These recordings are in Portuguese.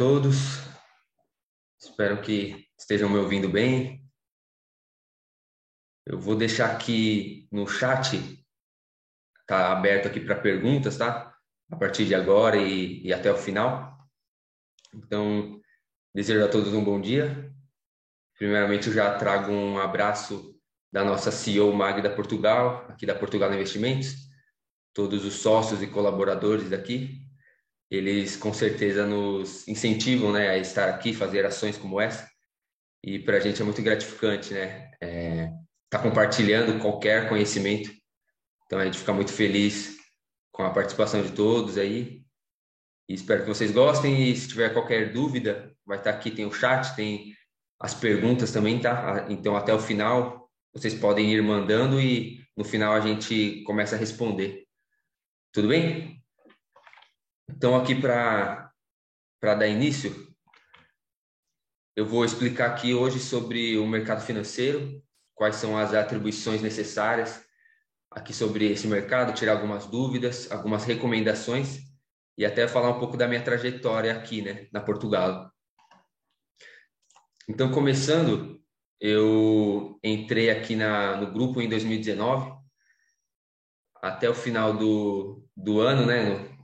todos. Espero que estejam me ouvindo bem. Eu vou deixar aqui no chat, tá aberto aqui para perguntas, tá? A partir de agora e, e até o final. Então, desejo a todos um bom dia. Primeiramente, eu já trago um abraço da nossa CEO Magda Portugal, aqui da Portugal Investimentos, todos os sócios e colaboradores daqui eles com certeza nos incentivam né, a estar aqui, fazer ações como essa. E para a gente é muito gratificante, né? É, tá compartilhando qualquer conhecimento. Então a gente fica muito feliz com a participação de todos aí. E espero que vocês gostem. E se tiver qualquer dúvida, vai estar tá aqui, tem o chat, tem as perguntas também, tá? Então até o final vocês podem ir mandando e no final a gente começa a responder. Tudo bem? Então, aqui para dar início, eu vou explicar aqui hoje sobre o mercado financeiro, quais são as atribuições necessárias aqui sobre esse mercado, tirar algumas dúvidas, algumas recomendações e até falar um pouco da minha trajetória aqui, né, na Portugal. Então, começando, eu entrei aqui na, no grupo em 2019, até o final do, do ano, né,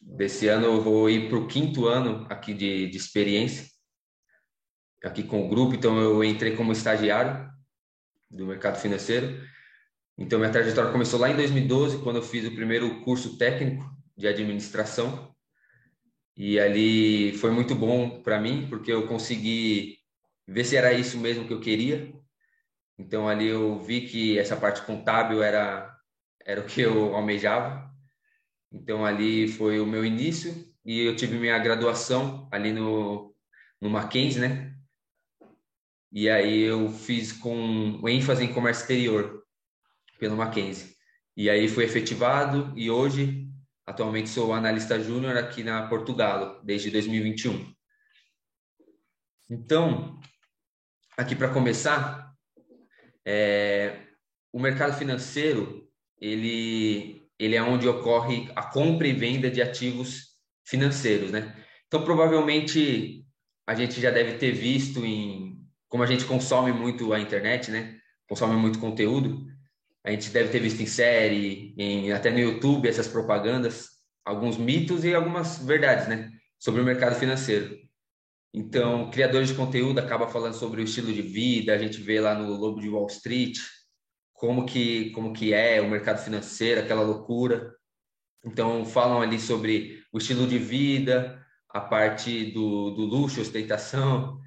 Desse ano eu vou ir para o quinto ano aqui de, de experiência, aqui com o grupo. Então eu entrei como estagiário do mercado financeiro. Então minha trajetória começou lá em 2012, quando eu fiz o primeiro curso técnico de administração. E ali foi muito bom para mim, porque eu consegui ver se era isso mesmo que eu queria. Então ali eu vi que essa parte contábil era era o que eu almejava. Então ali foi o meu início e eu tive minha graduação ali no no Mackenzie, né? E aí eu fiz com ênfase em comércio exterior pelo Mackenzie. E aí fui efetivado e hoje atualmente sou analista júnior aqui na Portugal desde 2021. Então, aqui para começar, é, o mercado financeiro ele ele é onde ocorre a compra e venda de ativos financeiros, né? Então, provavelmente, a gente já deve ter visto em... Como a gente consome muito a internet, né? Consome muito conteúdo. A gente deve ter visto em série, em, até no YouTube, essas propagandas, alguns mitos e algumas verdades, né? Sobre o mercado financeiro. Então, criadores de conteúdo acabam falando sobre o estilo de vida, a gente vê lá no Lobo de Wall Street, como que como que é o mercado financeiro, aquela loucura. Então falam ali sobre o estilo de vida, a parte do, do luxo, ostentação,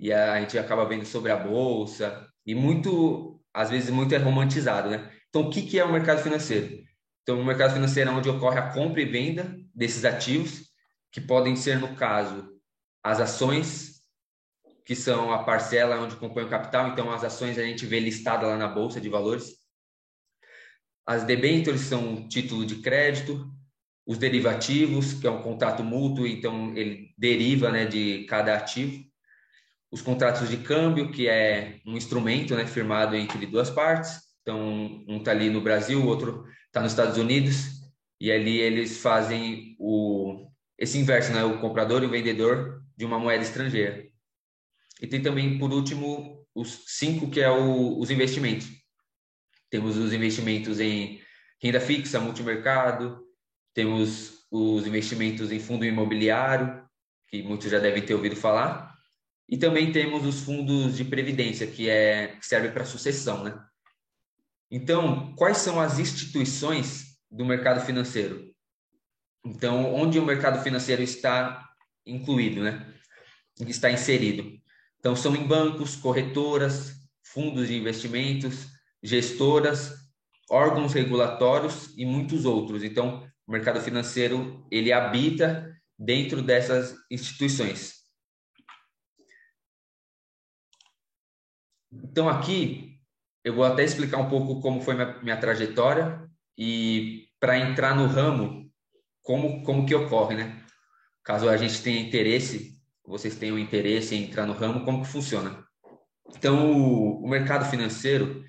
e a, gente acaba vendo sobre a bolsa e muito, às vezes muito é romantizado, né? Então o que que é o mercado financeiro? Então o mercado financeiro é onde ocorre a compra e venda desses ativos, que podem ser no caso as ações que são a parcela onde compõe o capital, então as ações a gente vê listada lá na bolsa de valores. As debêntures são um título de crédito, os derivativos, que é um contrato mútuo, então ele deriva, né, de cada ativo. Os contratos de câmbio, que é um instrumento, né, firmado entre duas partes. Então, um está ali no Brasil, o outro está nos Estados Unidos, e ali eles fazem o esse inverso, né, o comprador e o vendedor de uma moeda estrangeira. E tem também, por último, os cinco, que é o, os investimentos. Temos os investimentos em renda fixa, multimercado, temos os investimentos em fundo imobiliário, que muitos já devem ter ouvido falar, e também temos os fundos de previdência, que, é, que serve para sucessão, né? Então, quais são as instituições do mercado financeiro? Então, onde o mercado financeiro está incluído, né? Está inserido. Então, são em bancos, corretoras, fundos de investimentos, gestoras, órgãos regulatórios e muitos outros. Então, o mercado financeiro ele habita dentro dessas instituições. Então, aqui eu vou até explicar um pouco como foi minha, minha trajetória e para entrar no ramo, como, como que ocorre, né? Caso a gente tenha interesse vocês tenham interesse em entrar no ramo, como que funciona? Então, o, o mercado financeiro,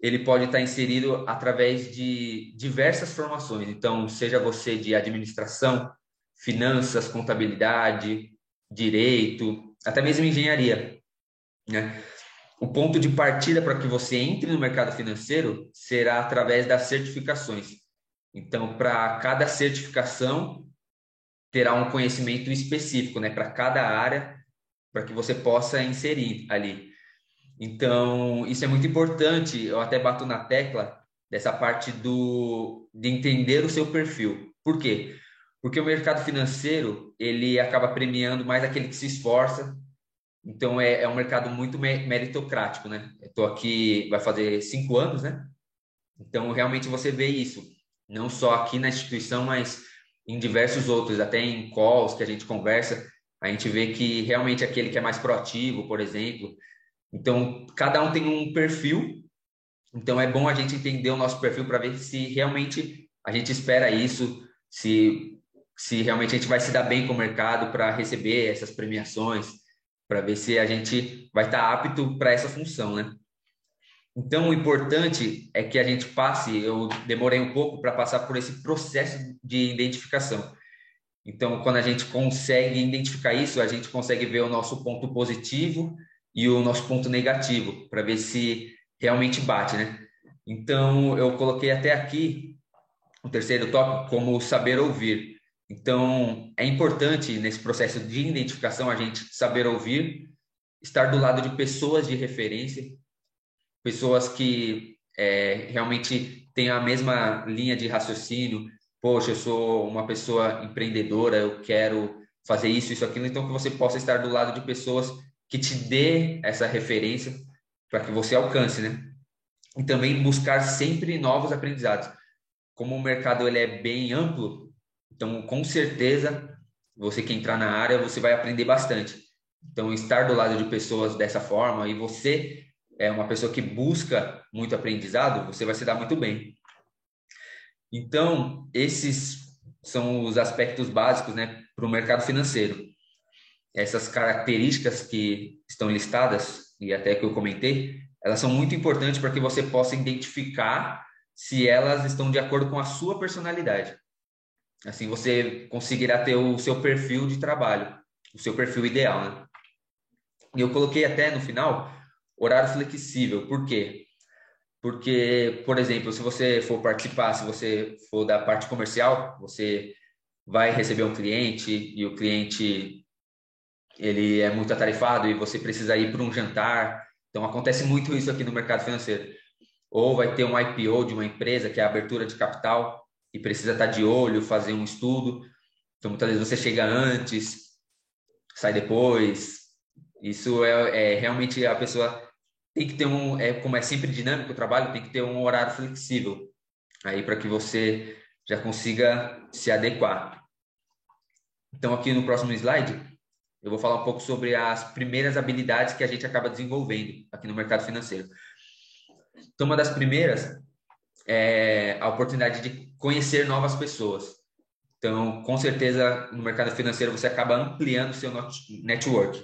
ele pode estar inserido através de diversas formações. Então, seja você de administração, finanças, contabilidade, direito, até mesmo engenharia. Né? O ponto de partida para que você entre no mercado financeiro será através das certificações. Então, para cada certificação, terá um conhecimento específico, né, para cada área, para que você possa inserir ali. Então, isso é muito importante. Eu até bato na tecla dessa parte do de entender o seu perfil. Por quê? Porque o mercado financeiro ele acaba premiando mais aquele que se esforça. Então é, é um mercado muito meritocrático, né? Estou aqui vai fazer cinco anos, né? Então realmente você vê isso, não só aqui na instituição, mas em diversos outros, até em calls que a gente conversa, a gente vê que realmente aquele que é mais proativo, por exemplo. Então cada um tem um perfil então é bom a gente entender o nosso perfil para ver se realmente a gente espera isso, se, se realmente a gente vai se dar bem com o mercado para receber essas premiações, para ver se a gente vai estar tá apto para essa função, né? Então o importante é que a gente passe, eu demorei um pouco para passar por esse processo de identificação. Então, quando a gente consegue identificar isso, a gente consegue ver o nosso ponto positivo e o nosso ponto negativo, para ver se realmente bate, né? Então, eu coloquei até aqui o terceiro tópico como saber ouvir. Então, é importante nesse processo de identificação a gente saber ouvir, estar do lado de pessoas de referência, pessoas que é, realmente têm a mesma linha de raciocínio. Poxa, eu sou uma pessoa empreendedora, eu quero fazer isso, isso, aquilo. Então, que você possa estar do lado de pessoas que te dê essa referência para que você alcance, né? E também buscar sempre novos aprendizados. Como o mercado ele é bem amplo, então com certeza você que entrar na área você vai aprender bastante. Então estar do lado de pessoas dessa forma e você é uma pessoa que busca muito aprendizado, você vai se dar muito bem. Então esses são os aspectos básicos, né, para o mercado financeiro. Essas características que estão listadas e até que eu comentei, elas são muito importantes para que você possa identificar se elas estão de acordo com a sua personalidade. Assim você conseguirá ter o seu perfil de trabalho, o seu perfil ideal, né? E eu coloquei até no final horário flexível. Por quê? Porque, por exemplo, se você for participar, se você for da parte comercial, você vai receber um cliente e o cliente ele é muito atarefado e você precisa ir para um jantar. Então acontece muito isso aqui no mercado financeiro. Ou vai ter um IPO de uma empresa que é a abertura de capital e precisa estar de olho, fazer um estudo. Então muitas vezes você chega antes, sai depois. Isso é, é realmente a pessoa tem que ter um, é como é sempre dinâmico o trabalho, tem que ter um horário flexível aí para que você já consiga se adequar. Então aqui no próximo slide eu vou falar um pouco sobre as primeiras habilidades que a gente acaba desenvolvendo aqui no mercado financeiro. Então, uma das primeiras é a oportunidade de conhecer novas pessoas. Então, com certeza, no mercado financeiro você acaba ampliando o seu network.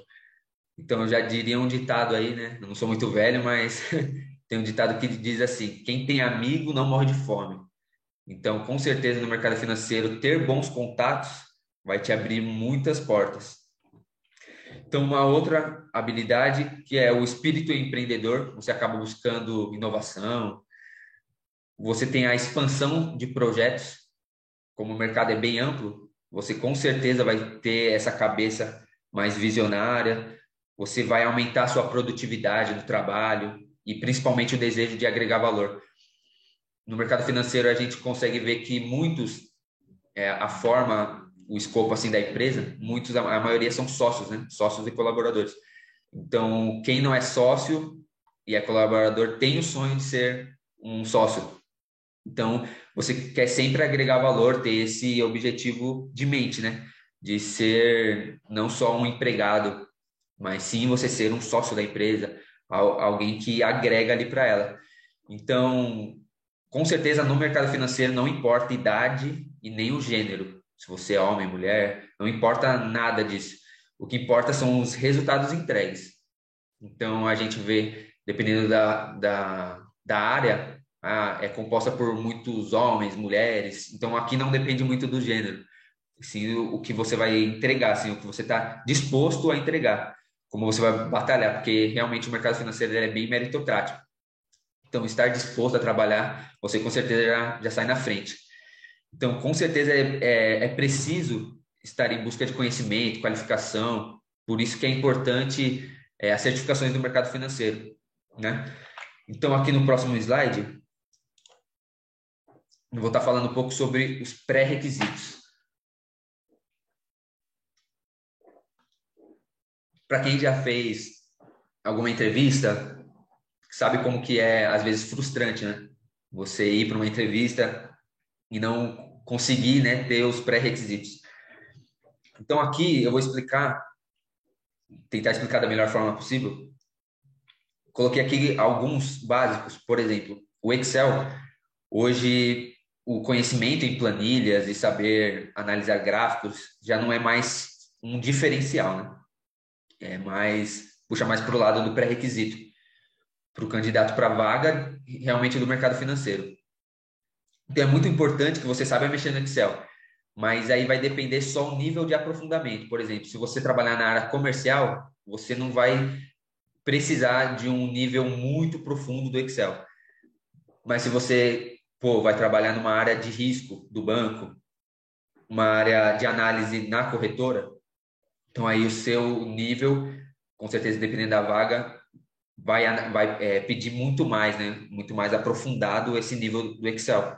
Então, eu já diria um ditado aí, né? Não sou muito velho, mas tem um ditado que diz assim: quem tem amigo não morre de fome. Então, com certeza, no mercado financeiro, ter bons contatos vai te abrir muitas portas. Então, uma outra habilidade que é o espírito empreendedor, você acaba buscando inovação, você tem a expansão de projetos, como o mercado é bem amplo, você com certeza vai ter essa cabeça mais visionária, você vai aumentar a sua produtividade do trabalho e principalmente o desejo de agregar valor. No mercado financeiro, a gente consegue ver que muitos, é, a forma o escopo assim da empresa, muitos a maioria são sócios, né? Sócios e colaboradores. Então, quem não é sócio e é colaborador tem o sonho de ser um sócio. Então, você quer sempre agregar valor, ter esse objetivo de mente, né? De ser não só um empregado, mas sim você ser um sócio da empresa, alguém que agrega ali para ela. Então, com certeza no mercado financeiro não importa idade e nem o gênero se você é homem, mulher, não importa nada disso. O que importa são os resultados entregues. Então, a gente vê, dependendo da, da, da área, ah, é composta por muitos homens, mulheres. Então, aqui não depende muito do gênero. sim o que você vai entregar, assim, o que você está disposto a entregar, como você vai batalhar, porque realmente o mercado financeiro é bem meritocrático. Então, estar disposto a trabalhar, você com certeza já, já sai na frente. Então, com certeza é, é, é preciso estar em busca de conhecimento, qualificação, por isso que é importante é, as certificações do mercado financeiro, né? Então, aqui no próximo slide, eu vou estar falando um pouco sobre os pré-requisitos. Para quem já fez alguma entrevista, sabe como que é, às vezes, frustrante, né? Você ir para uma entrevista e não conseguir né, ter os pré-requisitos. Então, aqui eu vou explicar, tentar explicar da melhor forma possível. Coloquei aqui alguns básicos, por exemplo, o Excel. Hoje, o conhecimento em planilhas e saber analisar gráficos já não é mais um diferencial, né? É mais, puxa mais para o lado do pré-requisito, para o candidato para vaga realmente do mercado financeiro. Então, é muito importante que você saiba mexer no Excel mas aí vai depender só o nível de aprofundamento. Por exemplo, se você trabalhar na área comercial, você não vai precisar de um nível muito profundo do Excel. Mas se você pô, vai trabalhar numa área de risco do banco, uma área de análise na corretora, então aí o seu nível, com certeza dependendo da vaga, vai, vai é, pedir muito mais, né? Muito mais aprofundado esse nível do Excel.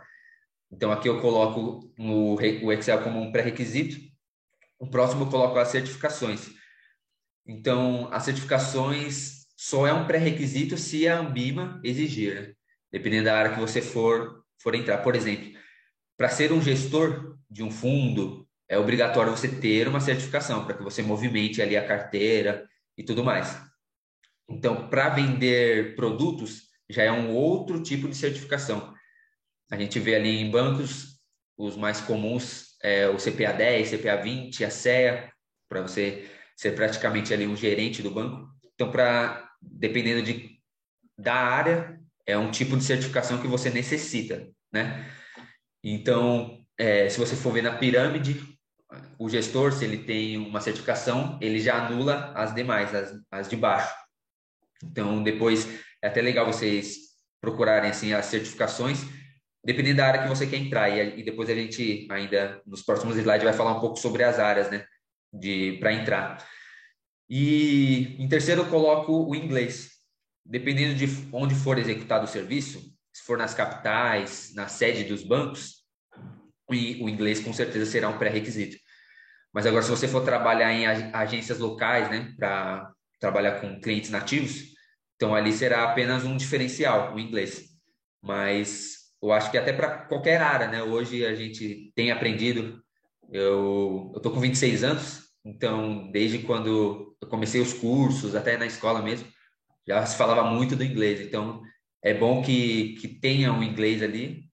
Então, aqui eu coloco no, o Excel como um pré-requisito. O próximo eu coloco as certificações. Então, as certificações só é um pré-requisito se a Ambima exigir, né? dependendo da área que você for, for entrar. Por exemplo, para ser um gestor de um fundo, é obrigatório você ter uma certificação para que você movimente ali a carteira e tudo mais. Então, para vender produtos, já é um outro tipo de certificação. A gente vê ali em bancos os mais comuns, é, o CPA 10, CPA 20, a CEA, para você ser praticamente ali um gerente do banco. Então, para dependendo de da área, é um tipo de certificação que você necessita, né? Então, é, se você for ver na pirâmide, o gestor, se ele tem uma certificação, ele já anula as demais, as, as de baixo. Então, depois é até legal vocês procurarem assim as certificações dependendo da área que você quer entrar. E, e depois a gente ainda nos próximos slides vai falar um pouco sobre as áreas, né, para entrar. E em terceiro eu coloco o inglês. Dependendo de onde for executado o serviço, se for nas capitais, na sede dos bancos, o inglês com certeza será um pré-requisito. Mas agora, se você for trabalhar em agências locais, né, para trabalhar com clientes nativos, então ali será apenas um diferencial, o inglês. Mas eu acho que até para qualquer área, né? Hoje a gente tem aprendido. Eu eu tô com 26 anos, então desde quando eu comecei os cursos, até na escola mesmo, já se falava muito do inglês. Então é bom que que tenha um inglês ali,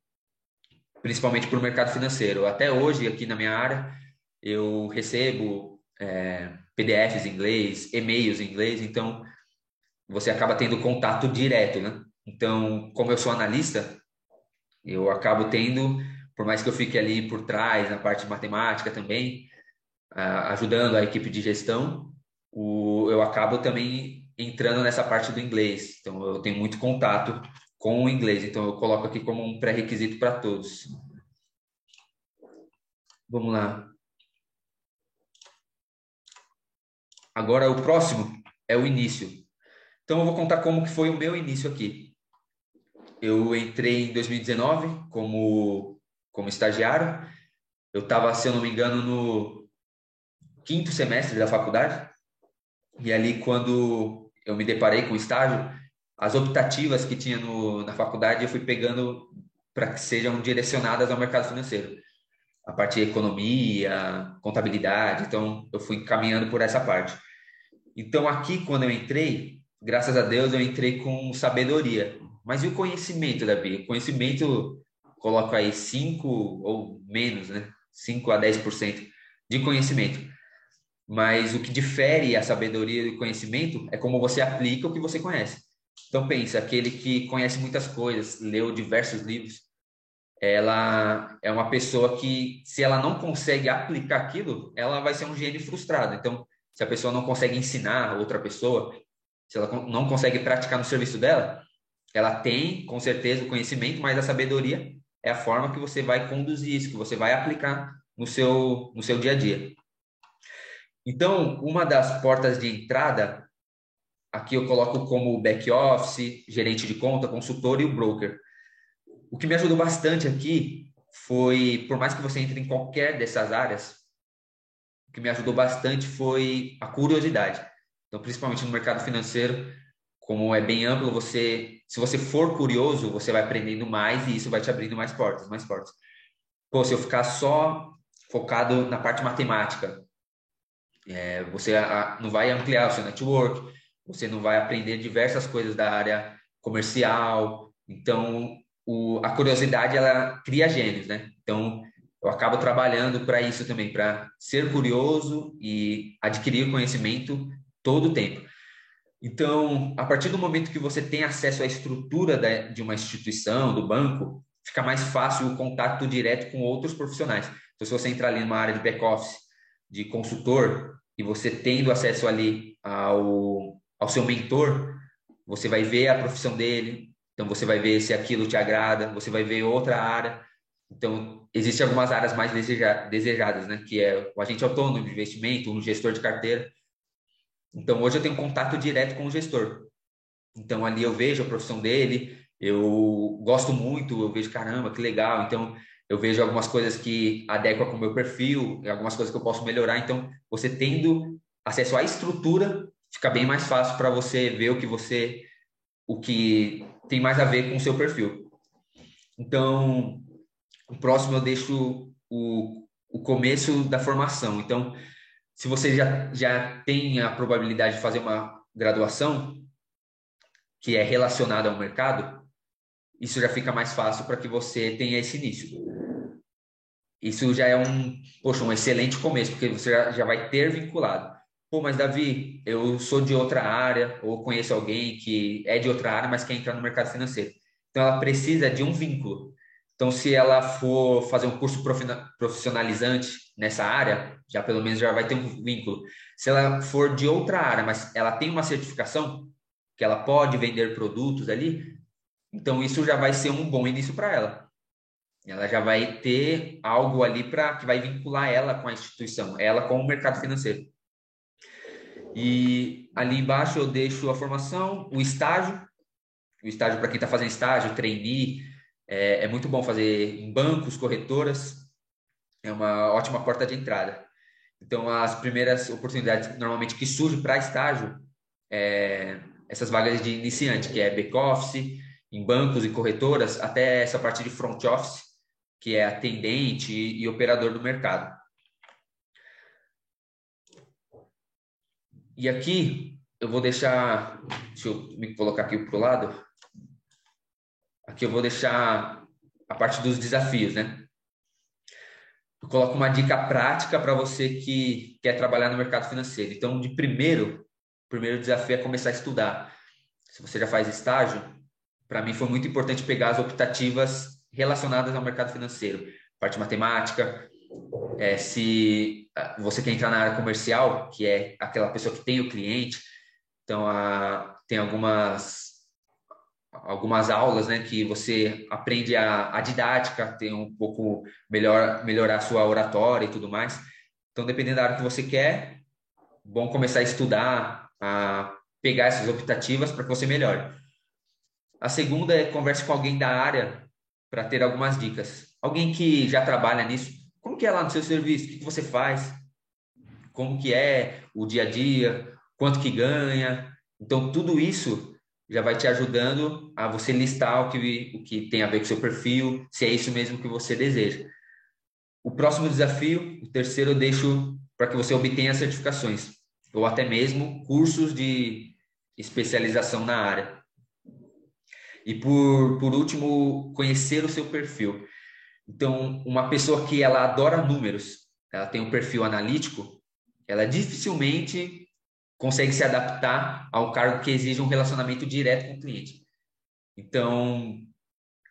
principalmente para o mercado financeiro. Até hoje aqui na minha área eu recebo é, PDFs em inglês, e-mails em inglês, então você acaba tendo contato direto, né? Então, como eu sou analista, eu acabo tendo, por mais que eu fique ali por trás, na parte de matemática também, ajudando a equipe de gestão, eu acabo também entrando nessa parte do inglês. Então, eu tenho muito contato com o inglês. Então, eu coloco aqui como um pré-requisito para todos. Vamos lá. Agora, o próximo é o início. Então, eu vou contar como que foi o meu início aqui eu entrei em 2019 como, como estagiário. Eu estava, se eu não me engano, no quinto semestre da faculdade. E ali, quando eu me deparei com o estágio, as optativas que tinha no, na faculdade eu fui pegando para que sejam direcionadas ao mercado financeiro. A parte de economia, contabilidade, então eu fui caminhando por essa parte. Então aqui, quando eu entrei, graças a Deus, eu entrei com sabedoria. Mas e o conhecimento, Davi? O conhecimento, coloca aí 5 ou menos, né? 5 a 10% de conhecimento. Mas o que difere a sabedoria e o conhecimento é como você aplica o que você conhece. Então pensa, aquele que conhece muitas coisas, leu diversos livros, ela é uma pessoa que, se ela não consegue aplicar aquilo, ela vai ser um gênio frustrado. Então, se a pessoa não consegue ensinar outra pessoa, se ela não consegue praticar no serviço dela, ela tem, com certeza, o conhecimento, mas a sabedoria é a forma que você vai conduzir isso, que você vai aplicar no seu, no seu dia a dia. Então, uma das portas de entrada, aqui eu coloco como back-office, gerente de conta, consultor e o broker. O que me ajudou bastante aqui foi, por mais que você entre em qualquer dessas áreas, o que me ajudou bastante foi a curiosidade. Então, principalmente no mercado financeiro, como é bem amplo, você, se você for curioso, você vai aprendendo mais e isso vai te abrindo mais portas, mais portas. Pô, se eu ficar só focado na parte matemática, é, você a, não vai ampliar o seu network, você não vai aprender diversas coisas da área comercial. Então, o, a curiosidade ela cria gênios, né? Então, eu acabo trabalhando para isso também, para ser curioso e adquirir conhecimento todo o tempo. Então, a partir do momento que você tem acesso à estrutura de uma instituição, do banco, fica mais fácil o contato direto com outros profissionais. Então, se você entrar ali numa área de back-office, de consultor, e você tendo acesso ali ao, ao seu mentor, você vai ver a profissão dele, então você vai ver se aquilo te agrada, você vai ver outra área. Então, existem algumas áreas mais desejadas, né? Que é o agente autônomo de investimento, o gestor de carteira. Então, hoje eu tenho contato direto com o gestor. Então, ali eu vejo a profissão dele, eu gosto muito, eu vejo, caramba, que legal. Então, eu vejo algumas coisas que adequam com o meu perfil, algumas coisas que eu posso melhorar. Então, você tendo acesso à estrutura, fica bem mais fácil para você ver o que você, o que tem mais a ver com o seu perfil. Então, o próximo eu deixo o, o começo da formação. Então, se você já, já tem a probabilidade de fazer uma graduação que é relacionada ao mercado, isso já fica mais fácil para que você tenha esse início. Isso já é um, poxa, um excelente começo, porque você já, já vai ter vinculado. Pô, mas Davi, eu sou de outra área, ou conheço alguém que é de outra área, mas quer entrar no mercado financeiro. Então, ela precisa de um vínculo. Então, se ela for fazer um curso profissionalizante nessa área, já pelo menos já vai ter um vínculo. Se ela for de outra área, mas ela tem uma certificação que ela pode vender produtos ali, então isso já vai ser um bom início para ela. Ela já vai ter algo ali para que vai vincular ela com a instituição, ela com o mercado financeiro. E ali embaixo eu deixo a formação, o estágio, o estágio para quem está fazendo estágio, trainee, é, é muito bom fazer em bancos, corretoras, é uma ótima porta de entrada. Então, as primeiras oportunidades normalmente que surgem para estágio, é, essas vagas de iniciante, que é back-office, em bancos e corretoras, até essa parte de front office, que é atendente e, e operador do mercado. E aqui eu vou deixar, deixa eu me colocar aqui para o lado, Aqui eu vou deixar a parte dos desafios, né? Eu coloco uma dica prática para você que quer trabalhar no mercado financeiro. Então, de primeiro, o primeiro desafio é começar a estudar. Se você já faz estágio, para mim foi muito importante pegar as optativas relacionadas ao mercado financeiro, parte matemática. É, se ah, você quer entrar na área comercial, que é aquela pessoa que tem o cliente, então a, tem algumas algumas aulas, né, que você aprende a, a didática, tem um pouco melhor melhorar a sua oratória e tudo mais. Então, dependendo da área que você quer, bom começar a estudar, a pegar essas optativas para que você melhore. A segunda é converse com alguém da área para ter algumas dicas. Alguém que já trabalha nisso. Como que é lá no seu serviço? O que, você faz? Como que é o dia a dia? Quanto que ganha? Então, tudo isso já vai te ajudando a você listar o que, o que tem a ver com seu perfil, se é isso mesmo que você deseja. O próximo desafio, o terceiro, eu deixo para que você obtenha certificações, ou até mesmo cursos de especialização na área. E por, por último, conhecer o seu perfil. Então, uma pessoa que ela adora números, ela tem um perfil analítico, ela dificilmente consegue se adaptar a um cargo que exige um relacionamento direto com o cliente. Então,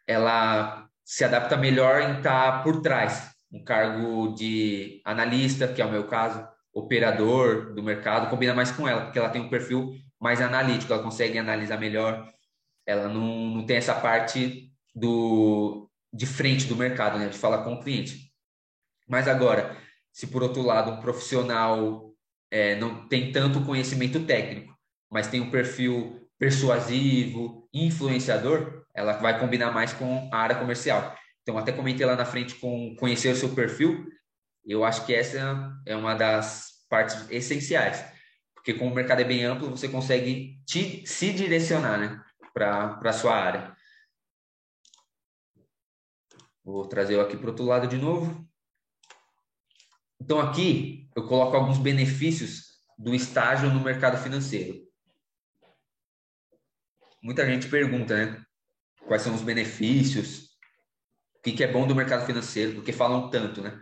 ela se adapta melhor em estar por trás, um cargo de analista, que é o meu caso, operador do mercado, combina mais com ela, porque ela tem um perfil mais analítico, ela consegue analisar melhor, ela não, não tem essa parte do de frente do mercado, né, de falar com o cliente. Mas agora, se por outro lado um profissional é, não tem tanto conhecimento técnico, mas tem um perfil persuasivo, influenciador, ela vai combinar mais com a área comercial. Então, até comentei lá na frente com conhecer o seu perfil, eu acho que essa é uma das partes essenciais, porque como o mercado é bem amplo, você consegue te, se direcionar né, para a sua área. Vou trazer aqui para o outro lado de novo. Então, aqui eu coloco alguns benefícios do estágio no mercado financeiro. Muita gente pergunta, né? Quais são os benefícios? O que, é bom do mercado financeiro? Porque falam tanto, né?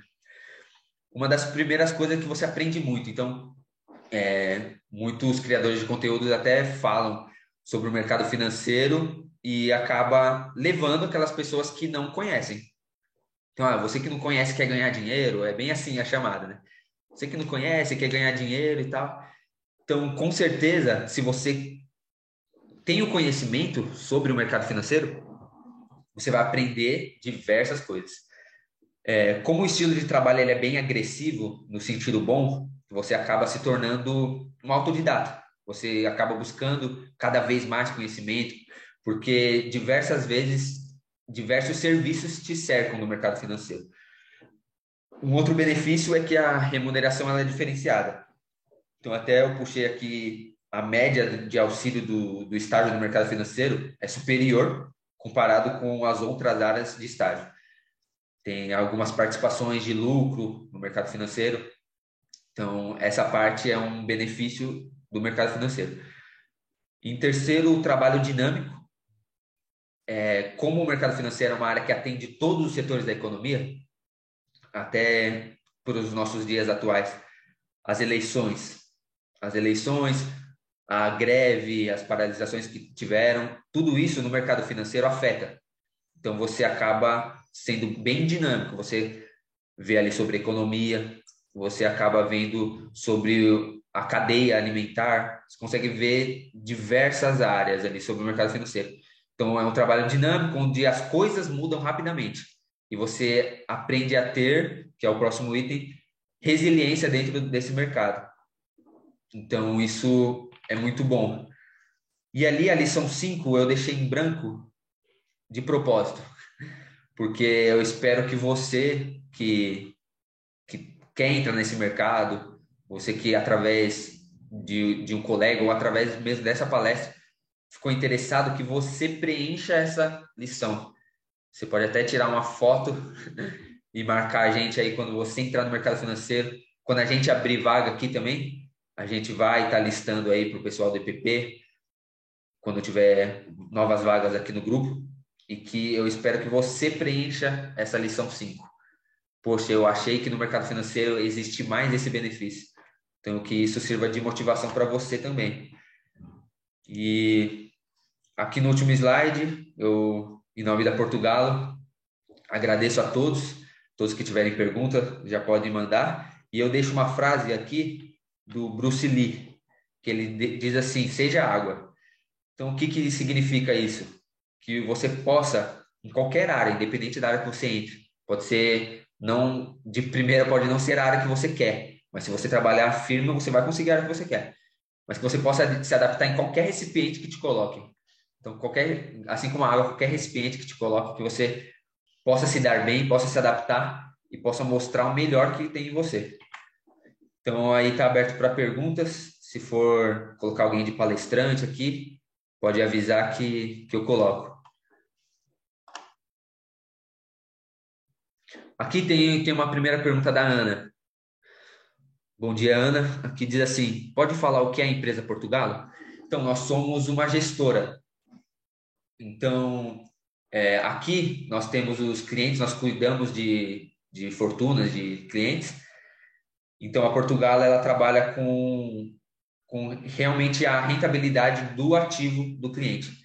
Uma das primeiras coisas é que você aprende muito. Então, é, muitos criadores de conteúdo até falam sobre o mercado financeiro e acaba levando aquelas pessoas que não conhecem. Então, ah, você que não conhece quer ganhar dinheiro, é bem assim a chamada, né? Você que não conhece quer ganhar dinheiro e tal. Então, com certeza, se você tem o conhecimento sobre o mercado financeiro, você vai aprender diversas coisas. É, como o estilo de trabalho ele é bem agressivo, no sentido bom, você acaba se tornando um autodidata. Você acaba buscando cada vez mais conhecimento, porque diversas vezes diversos serviços te cercam no mercado financeiro. Um outro benefício é que a remuneração ela é diferenciada. Então, até eu puxei aqui a média de auxílio do, do estágio no mercado financeiro é superior comparado com as outras áreas de estágio. Tem algumas participações de lucro no mercado financeiro. Então, essa parte é um benefício do mercado financeiro. Em terceiro, o trabalho dinâmico é, como o mercado financeiro é uma área que atende todos os setores da economia, até para os nossos dias atuais, as eleições, as eleições, a greve, as paralisações que tiveram, tudo isso no mercado financeiro afeta. Então você acaba sendo bem dinâmico, você vê ali sobre economia, você acaba vendo sobre a cadeia alimentar, você consegue ver diversas áreas ali sobre o mercado financeiro. Então, é um trabalho dinâmico, onde as coisas mudam rapidamente. E você aprende a ter, que é o próximo item, resiliência dentro desse mercado. Então, isso é muito bom. E ali, a lição 5, eu deixei em branco de propósito, porque eu espero que você que, que quer entrar nesse mercado, você que através de, de um colega ou através mesmo dessa palestra, ficou interessado, que você preencha essa lição. Você pode até tirar uma foto e marcar a gente aí quando você entrar no mercado financeiro. Quando a gente abrir vaga aqui também, a gente vai estar tá listando aí para o pessoal do EPP, quando tiver novas vagas aqui no grupo, e que eu espero que você preencha essa lição 5. Poxa, eu achei que no mercado financeiro existe mais esse benefício. Então, que isso sirva de motivação para você também. E aqui no último slide, eu, em nome da Portugal, agradeço a todos, todos que tiverem pergunta já podem mandar. E eu deixo uma frase aqui do Bruce Lee, que ele diz assim: seja água. Então, o que, que significa isso? Que você possa, em qualquer área, independente da área que você entre, pode ser, não de primeira, pode não ser a área que você quer, mas se você trabalhar firme, você vai conseguir a área que você quer mas que você possa se adaptar em qualquer recipiente que te coloquem. Então, qualquer, assim como a água, qualquer recipiente que te coloque, que você possa se dar bem, possa se adaptar e possa mostrar o melhor que tem em você. Então, aí está aberto para perguntas. Se for colocar alguém de palestrante aqui, pode avisar que, que eu coloco. Aqui tem, tem uma primeira pergunta da Ana. Bom dia, Ana. Aqui diz assim: pode falar o que é a empresa Portugal? Então, nós somos uma gestora. Então, é, aqui nós temos os clientes, nós cuidamos de, de fortunas de clientes. Então, a Portugal ela trabalha com, com realmente a rentabilidade do ativo do cliente.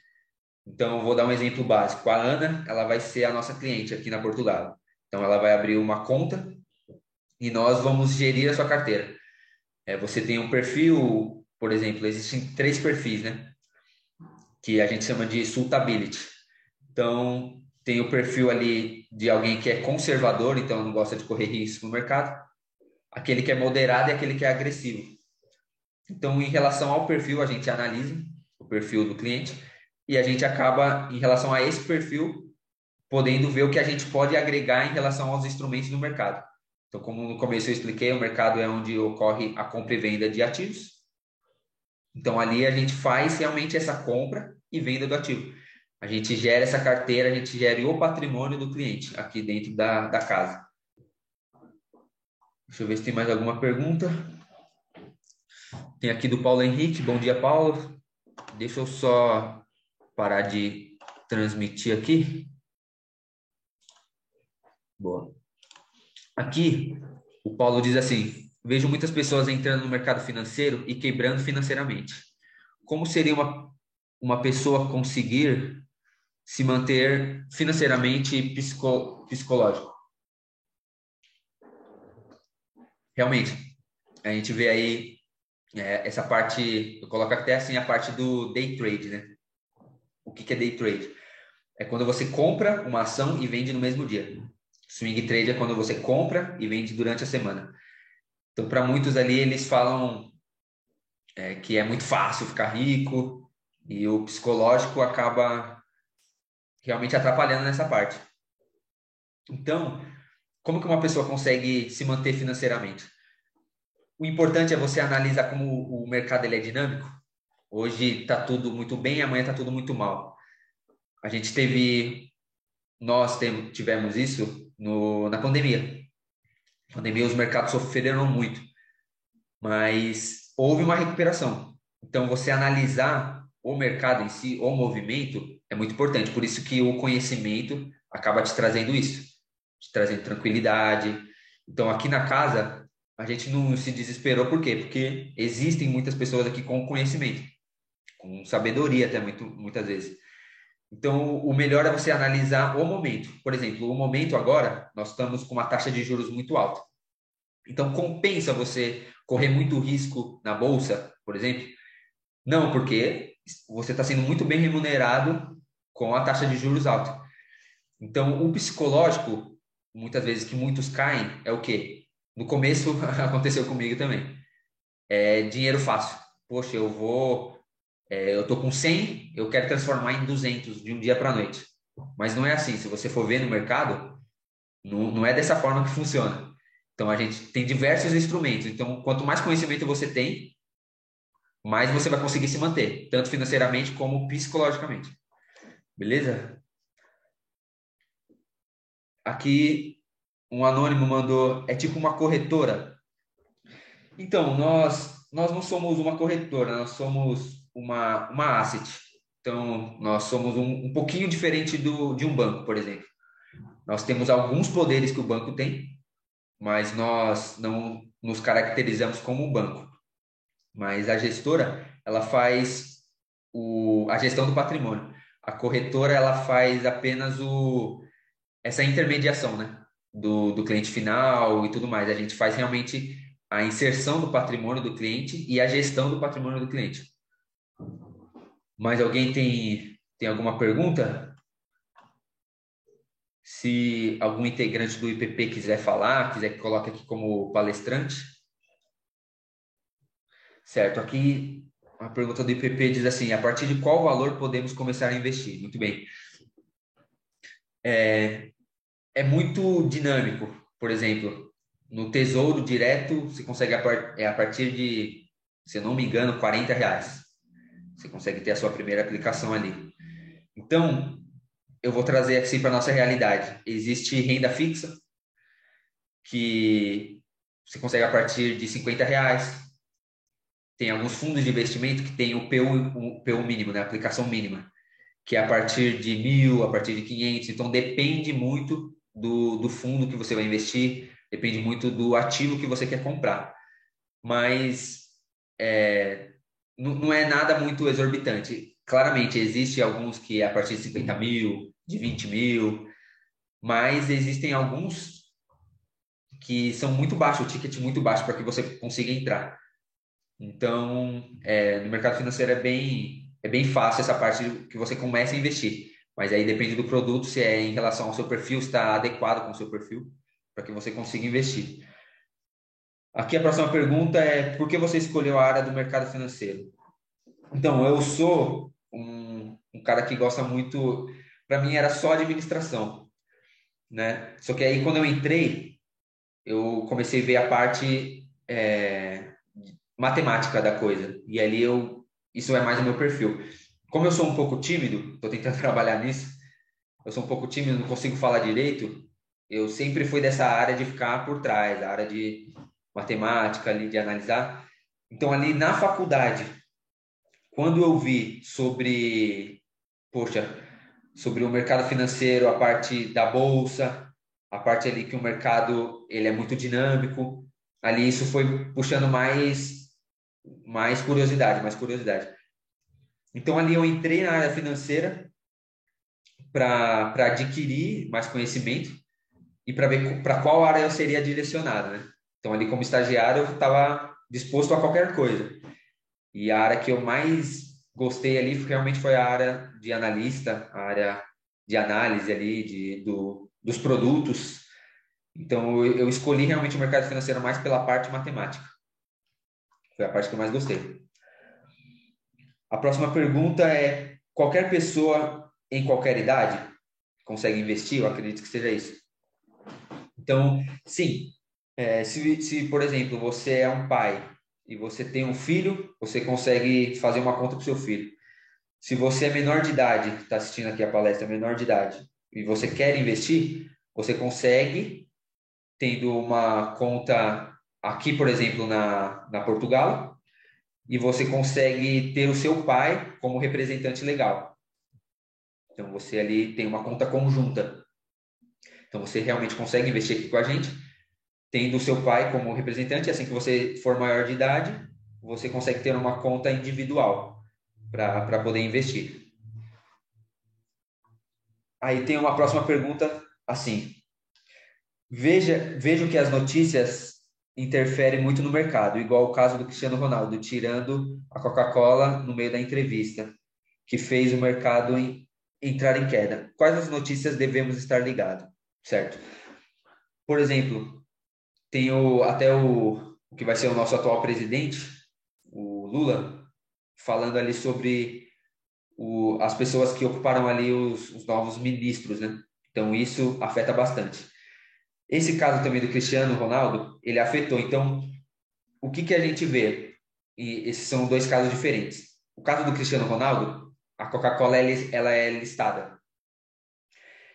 Então, vou dar um exemplo básico. A Ana, ela vai ser a nossa cliente aqui na Portugal. Então, ela vai abrir uma conta e nós vamos gerir a sua carteira. É, você tem um perfil, por exemplo, existem três perfis, né? Que a gente chama de suitability. Então, tem o perfil ali de alguém que é conservador, então não gosta de correr risco no mercado. Aquele que é moderado e aquele que é agressivo. Então, em relação ao perfil, a gente analisa o perfil do cliente e a gente acaba, em relação a esse perfil, podendo ver o que a gente pode agregar em relação aos instrumentos do mercado. Então, como no começo eu expliquei, o mercado é onde ocorre a compra e venda de ativos. Então, ali a gente faz realmente essa compra e venda do ativo. A gente gera essa carteira, a gente gera o patrimônio do cliente aqui dentro da, da casa. Deixa eu ver se tem mais alguma pergunta. Tem aqui do Paulo Henrique. Bom dia, Paulo. Deixa eu só parar de transmitir aqui. Boa. Aqui, o Paulo diz assim: vejo muitas pessoas entrando no mercado financeiro e quebrando financeiramente. Como seria uma, uma pessoa conseguir se manter financeiramente e psico, psicológico? Realmente, a gente vê aí é, essa parte, eu coloco até assim a parte do day trade, né? O que, que é day trade? É quando você compra uma ação e vende no mesmo dia. Swing trade é quando você compra e vende durante a semana. Então, para muitos ali, eles falam é, que é muito fácil ficar rico e o psicológico acaba realmente atrapalhando nessa parte. Então, como que uma pessoa consegue se manter financeiramente? O importante é você analisar como o mercado ele é dinâmico. Hoje está tudo muito bem, amanhã está tudo muito mal. A gente teve, nós tivemos isso no, na pandemia. Na pandemia os mercados sofreram muito, mas houve uma recuperação. Então você analisar o mercado em si, o movimento, é muito importante. Por isso que o conhecimento acaba te trazendo isso, te trazendo tranquilidade. Então aqui na casa a gente não se desesperou, por quê? Porque existem muitas pessoas aqui com conhecimento, com sabedoria até muito, muitas vezes. Então, o melhor é você analisar o momento. Por exemplo, o momento agora, nós estamos com uma taxa de juros muito alta. Então, compensa você correr muito risco na bolsa, por exemplo? Não, porque você está sendo muito bem remunerado com a taxa de juros alta. Então, o psicológico, muitas vezes que muitos caem, é o quê? No começo aconteceu comigo também. É dinheiro fácil. Poxa, eu vou, é, eu tô com 100, eu quero transformar em 200 de um dia para a noite. Mas não é assim. Se você for ver no mercado, não, não é dessa forma que funciona. Então a gente tem diversos instrumentos. Então quanto mais conhecimento você tem, mais você vai conseguir se manter, tanto financeiramente como psicologicamente. Beleza? Aqui um anônimo mandou, é tipo uma corretora. Então, nós nós não somos uma corretora, nós somos uma, uma asset. Então, nós somos um, um pouquinho diferente do, de um banco, por exemplo. Nós temos alguns poderes que o banco tem, mas nós não nos caracterizamos como um banco. Mas a gestora, ela faz o, a gestão do patrimônio. A corretora, ela faz apenas o, essa intermediação, né? do, do cliente final e tudo mais. A gente faz realmente a inserção do patrimônio do cliente e a gestão do patrimônio do cliente. Mais alguém tem, tem alguma pergunta? Se algum integrante do IPP quiser falar, quiser que coloque aqui como palestrante. Certo, aqui a pergunta do IPP diz assim: a partir de qual valor podemos começar a investir? Muito bem. É, é muito dinâmico. Por exemplo, no Tesouro Direto, você consegue, a, part, é, a partir de, se eu não me engano, 40 reais. Você consegue ter a sua primeira aplicação ali. Então, eu vou trazer assim para nossa realidade. Existe renda fixa, que você consegue a partir de 50 reais. Tem alguns fundos de investimento que tem o PU, o PU mínimo, né? aplicação mínima, que é a partir de mil, a partir de 500. Então, depende muito do, do fundo que você vai investir, depende muito do ativo que você quer comprar. Mas é, não, não é nada muito exorbitante. claramente, existe alguns que é a partir de 50 mil, de 20 mil, mas existem alguns que são muito baixos, o ticket muito baixo para que você consiga entrar. Então, é, no mercado financeiro é bem, é bem fácil essa parte que você começa a investir. Mas aí depende do produto, se é em relação ao seu perfil, se está adequado com o seu perfil, para que você consiga investir. Aqui a próxima pergunta é: por que você escolheu a área do mercado financeiro? Então, eu sou um, um cara que gosta muito. Para mim, era só administração. Né? Só que aí, quando eu entrei, eu comecei a ver a parte é, matemática da coisa. E ali eu. Isso é mais o meu perfil como eu sou um pouco tímido, estou tentando trabalhar nisso, eu sou um pouco tímido, não consigo falar direito, eu sempre fui dessa área de ficar por trás, a área de matemática, ali, de analisar. Então, ali na faculdade, quando eu vi sobre, poxa, sobre o mercado financeiro, a parte da bolsa, a parte ali que o mercado ele é muito dinâmico, ali isso foi puxando mais mais curiosidade, mais curiosidade. Então, ali eu entrei na área financeira para adquirir mais conhecimento e para ver para qual área eu seria direcionado, né? Então, ali como estagiário, eu estava disposto a qualquer coisa. E a área que eu mais gostei ali realmente foi a área de analista, a área de análise ali de, do, dos produtos. Então, eu, escolhi realmente o mercado financeiro mais pela parte matemática. Foi a parte que eu mais gostei. A próxima pergunta é: qualquer pessoa em qualquer idade consegue investir? Eu acredito que seja isso. Então, sim. É, se, se, por exemplo, você é um pai e você tem um filho, você consegue fazer uma conta para o seu filho. Se você é menor de idade, está assistindo aqui a palestra, menor de idade, e você quer investir, você consegue, tendo uma conta aqui, por exemplo, na, na Portugal, e você consegue ter o seu pai como representante legal. Então você ali tem uma conta conjunta. Então você realmente consegue investir aqui com a gente, tendo o seu pai como representante. Assim que você for maior de idade, você consegue ter uma conta individual para poder investir. Aí tem uma próxima pergunta assim. Veja, vejo que as notícias interfere muito no mercado, igual o caso do Cristiano Ronaldo, tirando a Coca-Cola no meio da entrevista, que fez o mercado em, entrar em queda. Quais as notícias devemos estar ligados, certo? Por exemplo, tem o, até o, o que vai ser o nosso atual presidente, o Lula, falando ali sobre o, as pessoas que ocuparam ali os, os novos ministros, né? Então isso afeta bastante. Esse caso também do Cristiano Ronaldo, ele afetou. Então, o que, que a gente vê? E esses são dois casos diferentes. O caso do Cristiano Ronaldo, a Coca-Cola ela é listada.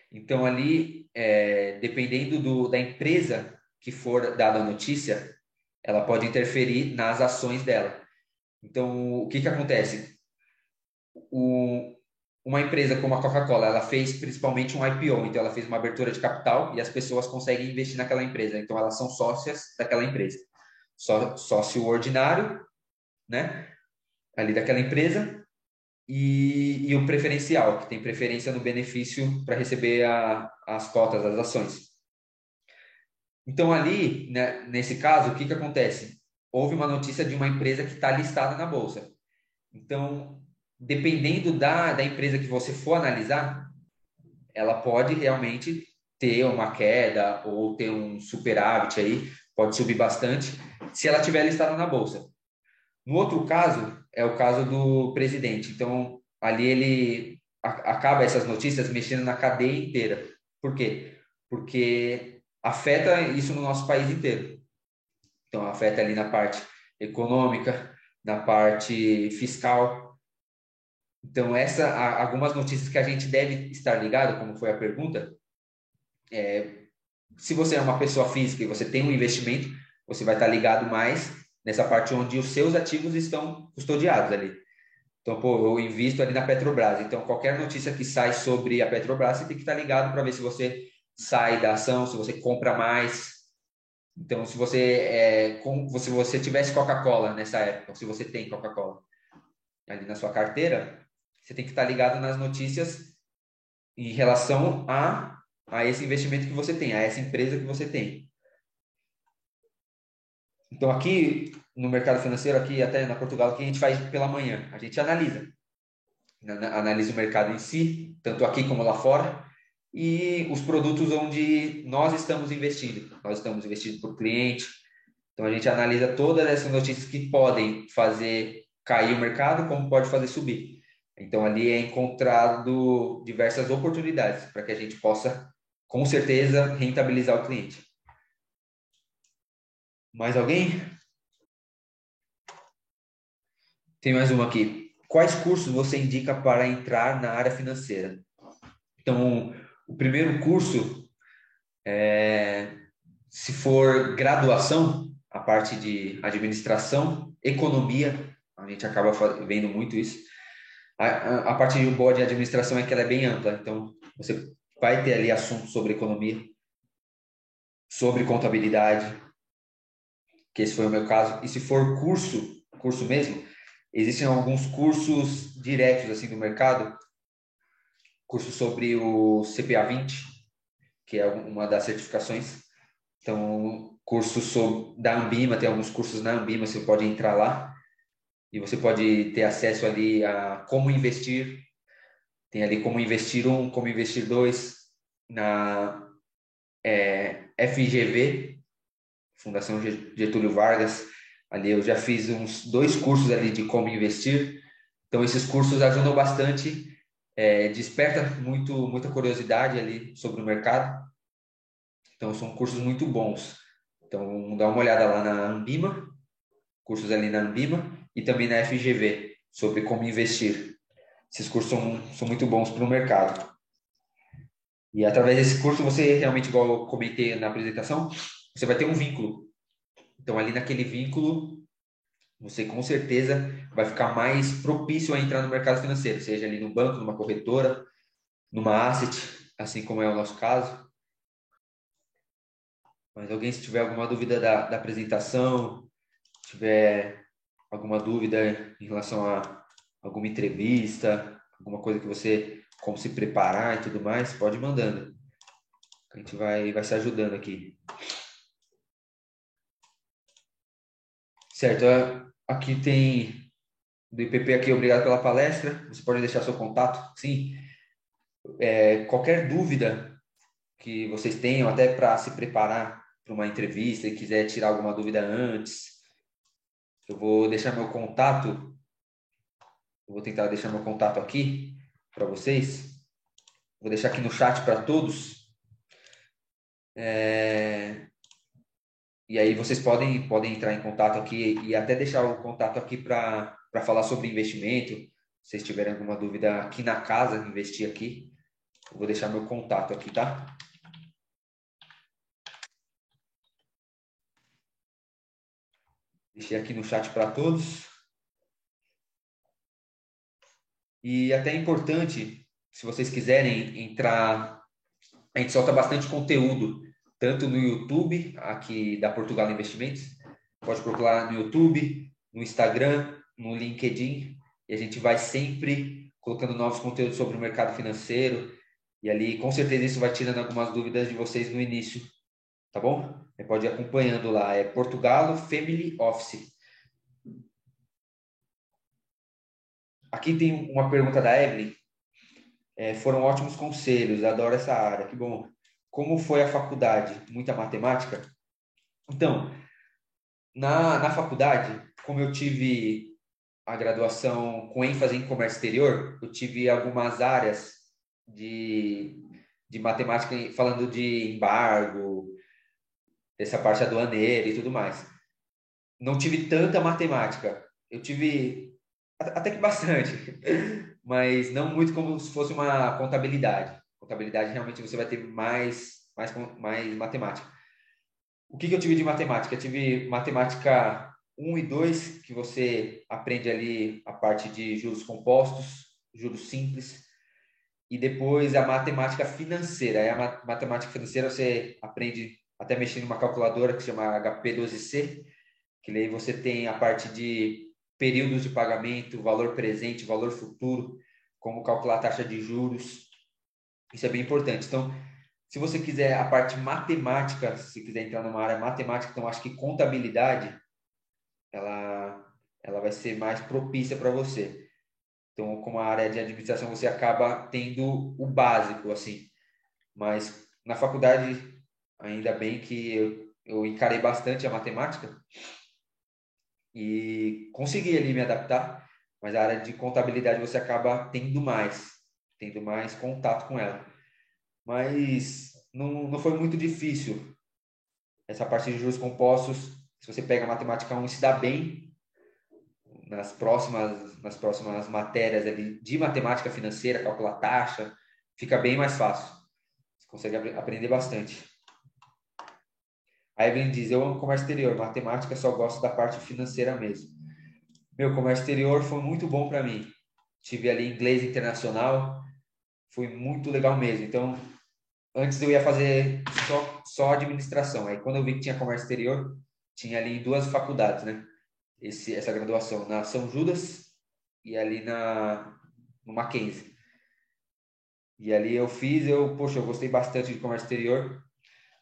Então, ali, é, dependendo do, da empresa que for dada a notícia, ela pode interferir nas ações dela. Então, o que, que acontece? O, uma empresa como a Coca-Cola, ela fez principalmente um IPO, então ela fez uma abertura de capital e as pessoas conseguem investir naquela empresa, então elas são sócias daquela empresa. Só, sócio ordinário, né, ali daquela empresa, e, e o preferencial, que tem preferência no benefício para receber a, as cotas, as ações. Então ali, né, nesse caso, o que, que acontece? Houve uma notícia de uma empresa que está listada na Bolsa. Então, dependendo da, da empresa que você for analisar, ela pode realmente ter uma queda ou ter um superávit aí, pode subir bastante, se ela tiver listada na bolsa. No outro caso, é o caso do presidente. Então, ali ele acaba essas notícias mexendo na cadeia inteira. Por quê? Porque afeta isso no nosso país inteiro. Então, afeta ali na parte econômica, na parte fiscal, então, essa, algumas notícias que a gente deve estar ligado, como foi a pergunta, é, se você é uma pessoa física e você tem um investimento, você vai estar ligado mais nessa parte onde os seus ativos estão custodiados ali. Então, pô, eu invisto ali na Petrobras. Então, qualquer notícia que sai sobre a Petrobras, você tem que estar ligado para ver se você sai da ação, se você compra mais. Então, se você é, com, se você tivesse Coca-Cola nessa época, se você tem Coca-Cola ali na sua carteira, você tem que estar ligado nas notícias em relação a, a esse investimento que você tem, a essa empresa que você tem. Então, aqui no mercado financeiro, aqui até na Portugal, que a gente faz pela manhã, a gente analisa. Analisa o mercado em si, tanto aqui como lá fora, e os produtos onde nós estamos investindo. Nós estamos investindo por cliente. Então, a gente analisa todas essas notícias que podem fazer cair o mercado, como pode fazer subir. Então, ali é encontrado diversas oportunidades para que a gente possa, com certeza, rentabilizar o cliente. Mais alguém? Tem mais uma aqui. Quais cursos você indica para entrar na área financeira? Então, o primeiro curso, é, se for graduação, a parte de administração, economia, a gente acaba vendo muito isso. A, a, a parte boa de administração é que ela é bem ampla, então você vai ter ali assuntos sobre economia, sobre contabilidade, que esse foi o meu caso. E se for curso, curso mesmo, existem alguns cursos diretos assim do mercado, curso sobre o CPA 20, que é uma das certificações. Então, curso sobre, da Ambima, tem alguns cursos na Ambima, você pode entrar lá e você pode ter acesso ali a como investir. Tem ali como investir um, como investir dois na é, FGV, Fundação Getúlio Vargas. Ali eu já fiz uns dois cursos ali de como investir. Então esses cursos ajudam bastante, é, desperta muito muita curiosidade ali sobre o mercado. Então são cursos muito bons. Então dá uma olhada lá na Ambima, cursos ali na Ambima e também na FGV sobre como investir. Esses cursos são, são muito bons para o mercado. E através desse curso você realmente, igual eu comentei na apresentação, você vai ter um vínculo. Então, ali naquele vínculo, você com certeza vai ficar mais propício a entrar no mercado financeiro, seja ali no banco, numa corretora, numa asset, assim como é o nosso caso. Mas alguém, se tiver alguma dúvida da, da apresentação, tiver alguma dúvida em relação a alguma entrevista, alguma coisa que você, como se preparar e tudo mais, pode ir mandando. A gente vai, vai se ajudando aqui. Certo, aqui tem do IPP aqui, obrigado pela palestra. Você pode deixar seu contato, sim. É, qualquer dúvida que vocês tenham, até para se preparar para uma entrevista e quiser tirar alguma dúvida antes, eu vou deixar meu contato. Eu vou tentar deixar meu contato aqui para vocês. Vou deixar aqui no chat para todos. É, e aí vocês podem, podem entrar em contato aqui e até deixar o contato aqui para falar sobre investimento. Se vocês tiverem alguma dúvida aqui na casa, investir aqui, eu vou deixar meu contato aqui, tá? Deixei aqui no chat para todos. E até é importante, se vocês quiserem entrar, a gente solta bastante conteúdo tanto no YouTube, aqui da Portugal Investimentos, pode procurar no YouTube, no Instagram, no LinkedIn, e a gente vai sempre colocando novos conteúdos sobre o mercado financeiro, e ali com certeza isso vai tirando algumas dúvidas de vocês no início, tá bom? Você pode ir acompanhando lá, é Portugal Family Office. Aqui tem uma pergunta da Evelyn. É, foram ótimos conselhos, adoro essa área, que bom. Como foi a faculdade? Muita matemática? Então, na, na faculdade, como eu tive a graduação com ênfase em comércio exterior, eu tive algumas áreas de, de matemática, falando de embargo, essa parte aduaneira e tudo mais. Não tive tanta matemática. Eu tive até que bastante, mas não muito como se fosse uma contabilidade. Contabilidade realmente você vai ter mais, mais, mais matemática. O que, que eu tive de matemática? Eu tive matemática 1 e 2, que você aprende ali a parte de juros compostos, juros simples, e depois a matemática financeira. A matemática financeira você aprende até mexer numa calculadora que se chama HP12C, que aí você tem a parte de períodos de pagamento, valor presente, valor futuro, como calcular a taxa de juros. Isso é bem importante. Então, se você quiser a parte matemática, se quiser entrar numa área matemática, então acho que contabilidade ela ela vai ser mais propícia para você. Então, como a área de administração, você acaba tendo o básico, assim. Mas na faculdade, ainda bem que eu, eu encarei bastante a matemática e consegui ali me adaptar, mas a área de contabilidade você acaba tendo mais, tendo mais contato com ela. Mas não, não foi muito difícil essa parte de juros compostos. Se você pega a matemática 1 e se dá bem, nas próximas, nas próximas matérias ali de matemática financeira, calcular taxa, fica bem mais fácil. Você consegue aprender bastante. A Evelyn diz, eu amo comércio exterior, matemática só gosto da parte financeira mesmo. Meu comércio exterior foi muito bom para mim. Tive ali inglês internacional, foi muito legal mesmo. Então, antes eu ia fazer só, só administração. Aí, quando eu vi que tinha comércio exterior, tinha ali duas faculdades, né? esse, essa graduação na São Judas e ali na no Mackenzie. E ali eu fiz, eu, poxa, eu gostei bastante de comércio exterior.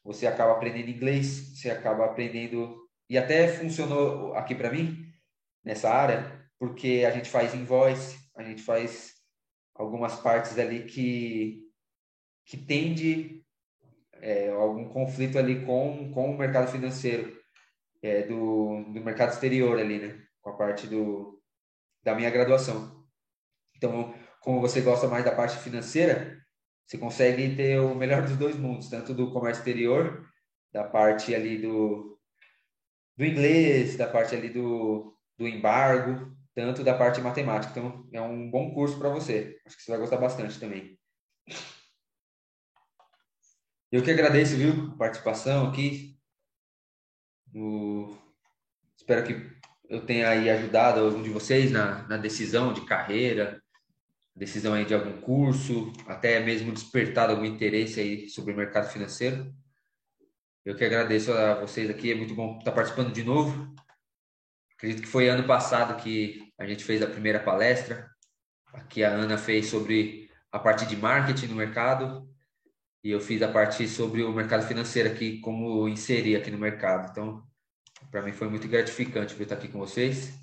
Você acaba aprendendo inglês, você acaba aprendendo e até funcionou aqui para mim nessa área, porque a gente faz invoice, a gente faz algumas partes ali que que tende é, algum conflito ali com, com o mercado financeiro é, do, do mercado exterior ali, né? Com a parte do, da minha graduação. Então, como você gosta mais da parte financeira, você consegue ter o melhor dos dois mundos, tanto do comércio exterior, da parte ali do, do inglês, da parte ali do, do embargo, tanto da parte matemática. Então, é um bom curso para você. Acho que você vai gostar bastante também. Eu que agradeço, viu, a participação aqui. Espero que eu tenha aí ajudado algum de vocês na, na decisão de carreira, decisão aí de algum curso, até mesmo despertado algum interesse aí sobre o mercado financeiro. Eu que agradeço a vocês aqui, é muito bom estar participando de novo. Acredito que foi ano passado que a gente fez a primeira palestra. Aqui a Ana fez sobre a parte de marketing no mercado e eu fiz a parte sobre o mercado financeiro aqui, como inserir aqui no mercado. Então, para mim foi muito gratificante estar aqui com vocês.